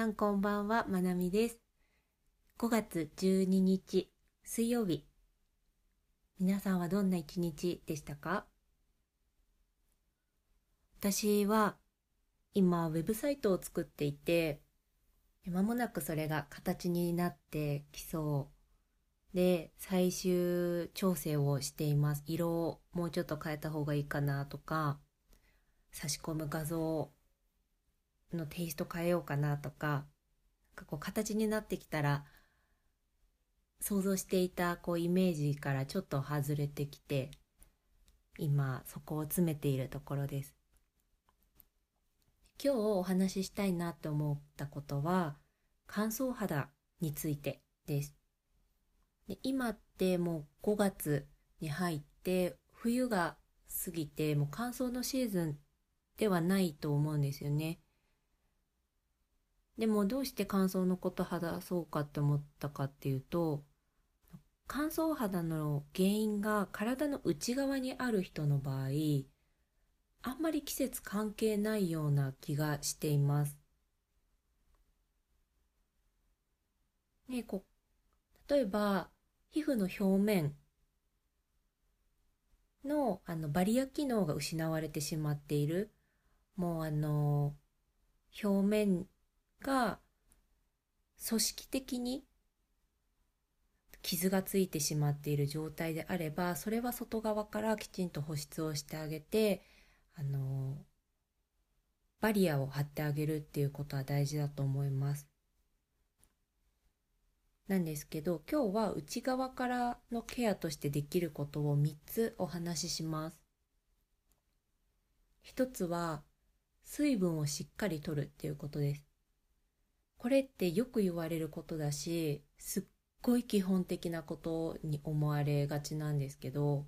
さんこんばんは、まなみです。5月12日、水曜日。皆さんはどんな一日でしたか？私は今、ウェブサイトを作っていて、まもなくそれが形になってきそうで、最終調整をしています。色をもうちょっと変えた方がいいかなとか、差し込む画像のテイスト変えようかなとか、かこう形になってきたら、想像していたこうイメージからちょっと外れてきて、今そこを詰めているところです。今日お話ししたいなと思ったことは、乾燥肌についてです。で今ってもう5月に入って冬が過ぎてもう乾燥のシーズンではないと思うんですよね。でもどうして乾燥のこと話そうかって思ったかっていうと乾燥肌の原因が体の内側にある人の場合あんまり季節関係ないような気がしています。ねこ例えば皮膚の表面のあのバリア機能が失われてしまっているもうあの表面が組織的に傷がついてしまっている状態であればそれは外側からきちんと保湿をしてあげてあのバリアを張ってあげるっていうことは大事だと思います。なんですけど今日は内側からのケアとしてできることを3つお話しします。一つは水分をしっかりとるっていうことです。これってよく言われることだし、すっごい基本的なことに思われがちなんですけど、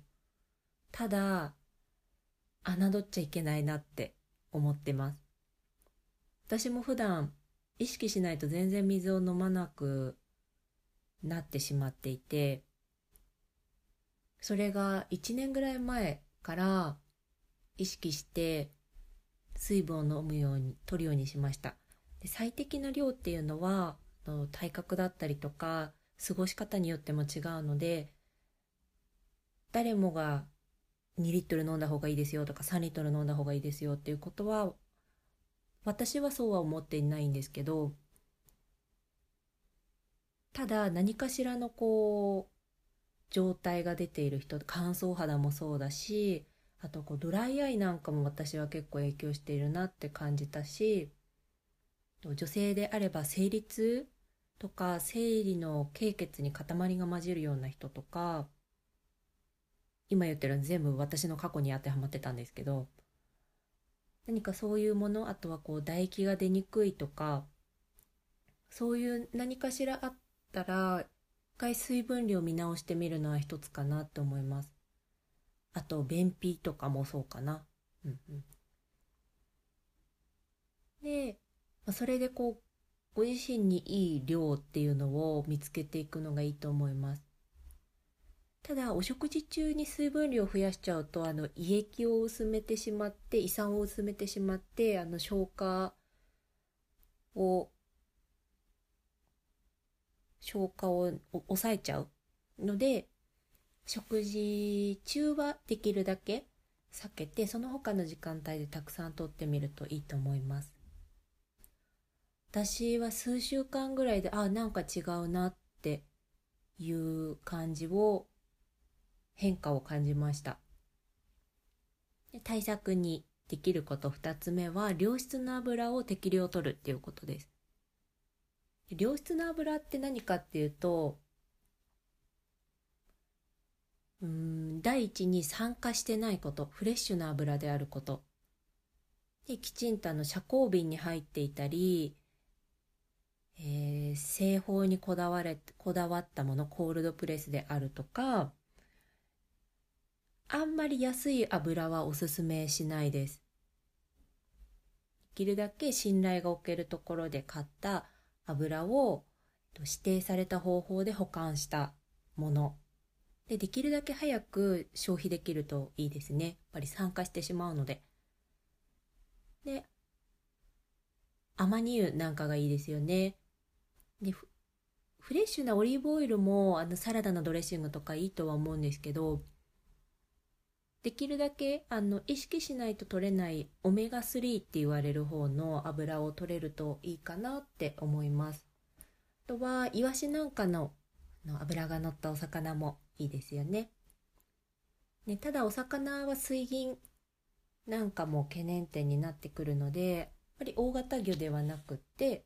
ただ、侮っちゃいけないなって思ってます。私も普段意識しないと全然水を飲まなくなってしまっていて、それが1年ぐらい前から意識して水分を飲むように、取るようにしました。で最適な量っていうのはの体格だったりとか過ごし方によっても違うので誰もが2リットル飲んだ方がいいですよとか3リットル飲んだ方がいいですよっていうことは私はそうは思っていないんですけどただ何かしらのこう状態が出ている人乾燥肌もそうだしあとこうドライアイなんかも私は結構影響しているなって感じたし女性であれば生理痛とか生理の経血に塊が混じるような人とか今言ってるの全部私の過去に当てはまってたんですけど何かそういうものあとはこう唾液が出にくいとかそういう何かしらあったら一回水分量見直してみるのは一つかなと思います。あと便秘とかもそうかな。うんうん。でそれでこうご自身にいい量っていうのを見つけていくのがいいと思います。ただお食事中に水分量を増やしちゃうとあの胃液を薄めてしまって胃酸を薄めてしまってあの消化を消化を抑えちゃうので食事中はできるだけ避けてその他の時間帯でたくさんとってみるといいと思います。私は数週間ぐらいであなんか違うなっていう感じを変化を感じました。対策にできること2つ目は良質な油を適量取るっていうことです。良質な油って何かっていうとうん第一に酸化してないことフレッシュな油であること。できちんとあの遮光瓶に入っていたりえー、製法にこだわれこだわったものコールドプレスであるとかあんまり安い油はおすすめしないです。できるだけ信頼がおけるところで買った油を指定された方法で保管したものでできるだけ早く消費できるといいですねやっぱり酸化してしまうのででアマニ油なんかがいいですよね。で、フレッシュなオリーブオイルもあのサラダのドレッシングとかいいとは思うんですけど、できるだけあの意識しないと取れないオメガ3って言われる方の油を取れるといいかなって思います。あとはイワシなんかのの油が乗ったお魚もいいですよね。ねただお魚は水銀なんかも懸念点になってくるのでやっぱり大型魚ではなくって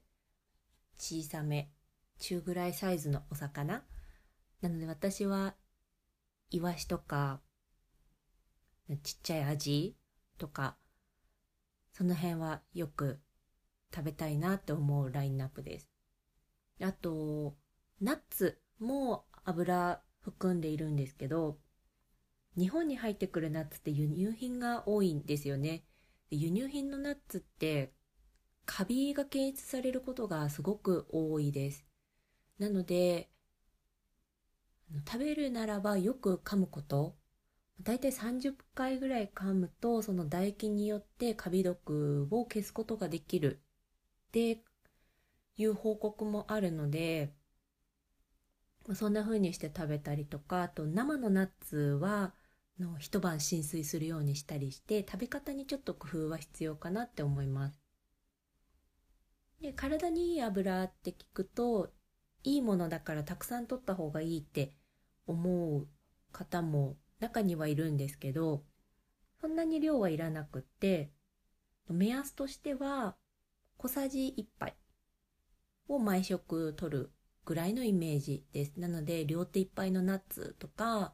小さめ中ぐらいサイズのお魚なので私はイワシとかちっちゃいアジとか、その辺はよく食べたいなって思うラインナップです。あと、ナッツも油含んでいるんですけど、日本に入ってくるナッツって輸入品が多いんですよね。で輸入品のナッツってカビが検出されることがすごく多いです。なので、食べるならばよく噛むこと。大体30回ぐらい噛むとその唾液によってカビ毒を消すことができる。っていう報告もあるのでそんな風にして食べたりとかあと生のナッツはの一晩浸水するようにしたりして食べ方にちょっと工夫は必要かなって思います。で体にいい油って聞くといいものだからたくさん取った方がいいって思う方も中にはいるんですけど、そんなに量はいらなくって、目安としては小さじ1杯を毎食取るぐらいのイメージです。なので、両手いっぱいのナッツとか、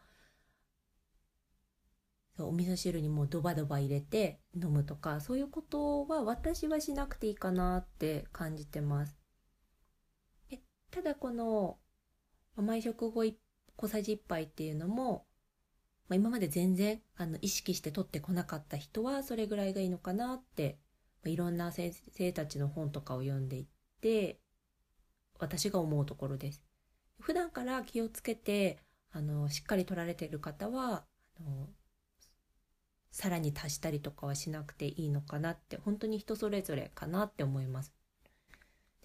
お味噌汁にもうドバドバ入れて飲むとか、そういうことは私はしなくていいかなって感じてます。ただこの毎食後小さじ1杯っていうのもまあ、今まで全然あの意識して取ってこなかった人はそれぐらいがいいのかなって、まあ、いろんな先生たちの本とかを読んでいって私が思うところです。普段から気をつけてあのしっかり取られている方はあのさらに足したりとかはしなくていいのかなって本当に人それぞれかなって思います。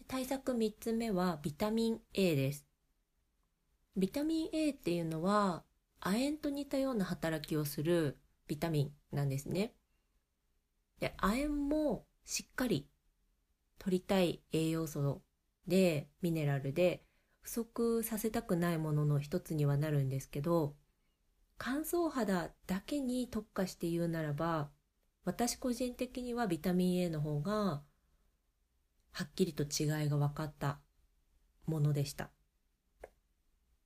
対策3つ目はビタミン A です。ビタミン A っていうのは亜鉛と似たような働きをするビタミンなんですね。で、亜鉛もしっかり取りたい栄養素で、ミネラルで不足させたくないものの一つにはなるんですけど、乾燥肌だけに特化して言うならば、私個人的にはビタミン A の方がはっきりと違いが分かったものでした。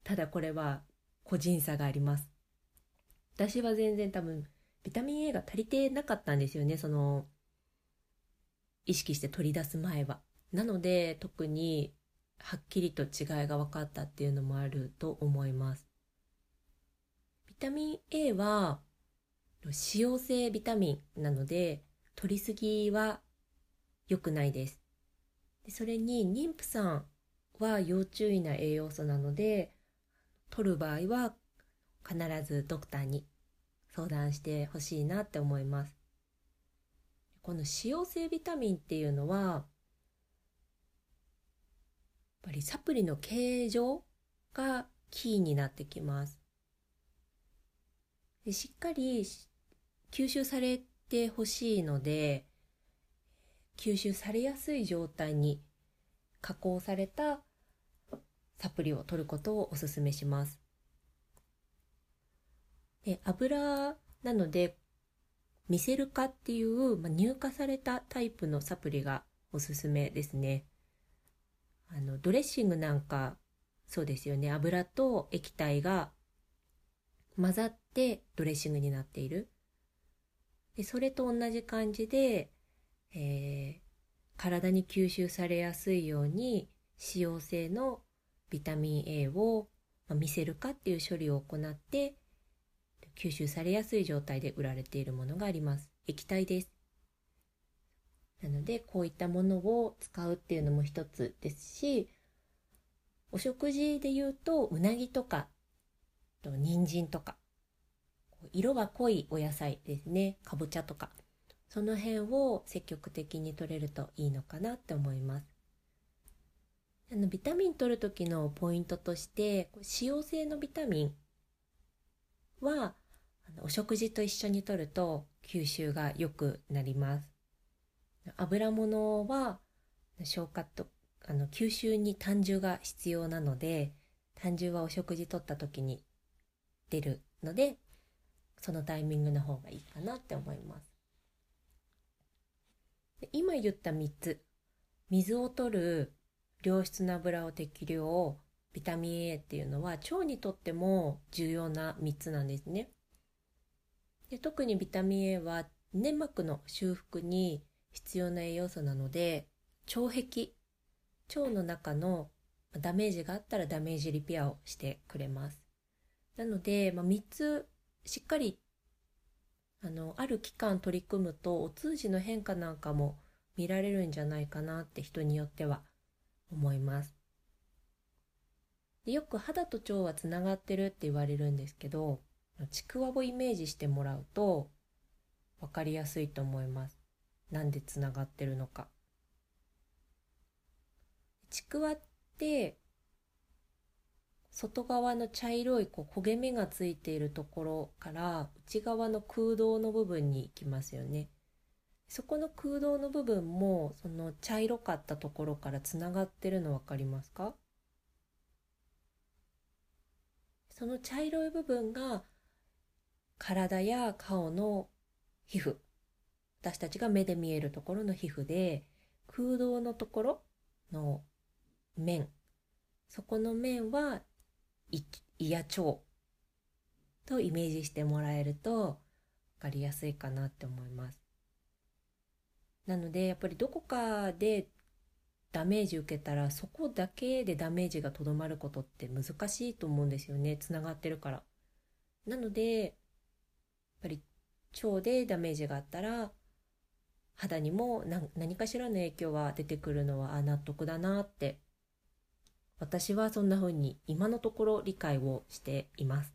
ただこれは個人差があります。私は全然多分ビタミン A が足りてなかったんですよね、その意識して取り出す前は。なので特にはっきりと違いが分かったっていうのもあると思います。タミン A は脂溶性ビタミンなので取りすぎは良くないです。でそれに妊婦さんは要注意な栄養素なので取る場合は必ずドクターに相談してほしいなって思います。この脂溶性ビタミンっていうのはやっぱりサプリの形状がキーになってきます。でしっかり吸収されてほしいので吸収されやすい状態に加工されたサプリを取ることをお勧めします。で油なのでミセル化っていう、まあ、乳化されたタイプのサプリがおすすめですね。あのドレッシングなんかそうですよね油と液体が混ざってドレッシングになっている。でそれと同じ感じで、えー、体に吸収されやすいように使用性のビタミン A を見せるかっていう処理を行って吸収されやすい状態で売られているものがあります。液体です。なのでこういったものを使うっていうのも一つですしお食事で言うとうなぎとかと人参とか色が濃いお野菜ですね。かぼちゃとか。その辺を積極的に取れるといいのかなって思います。あのビタミン取る時のポイントとして脂溶性のビタミンはあのお食事と一緒に摂ると吸収が良くなります。油物は消化とあの吸収に胆汁が必要なので胆汁はお食事とった時に出るのでそのタイミングの方がいいかなって思います。今言った3つ。水を取る良質な油を適量ビタミン A っていうのは腸にとっても重要な3つなんですね。で特にビタミン A は粘膜の修復に必要な栄養素なので腸壁。腸の中のダメージがあったらダメージリペアをしてくれます。なので、まあ、3つしっかりあのある期間取り組むとお通じの変化なんかも見られるんじゃないかなって人によっては思います。でよく肌と腸はつながってるって言われるんですけどちくわをイメージしてもらうと分かりやすいと思います。なんでつながってるのか。ちくわって外側の茶色いこう焦げ目がついているところから内側の空洞の部分に行きますよね。そこの空洞の部分もその茶色かったところからつながってるの分かりますか？その茶色い部分が体や顔の皮膚私たちが目で見えるところの皮膚で空洞のところの面そこの面は胃や腸とイメージしてもらえると分かりやすいかなって思います。なのでやっぱりどこかでダメージ受けたらそこだけでダメージがとどまることって難しいと思うんですよね。つながってるから。なのでやっぱり腸でダメージがあったら肌にも何かしらの影響は出てくるのは納得だなって私はそんな風に今のところ理解をしています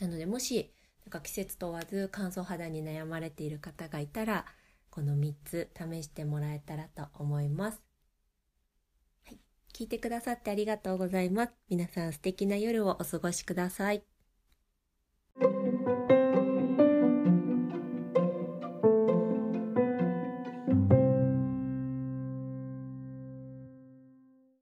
なのでもしなんか季節問わず乾燥肌に悩まれている方がいたらこの3つ試してもらえたらと思います。はい。聞いてくださってありがとうございます。皆さん素敵な夜をお過ごしください。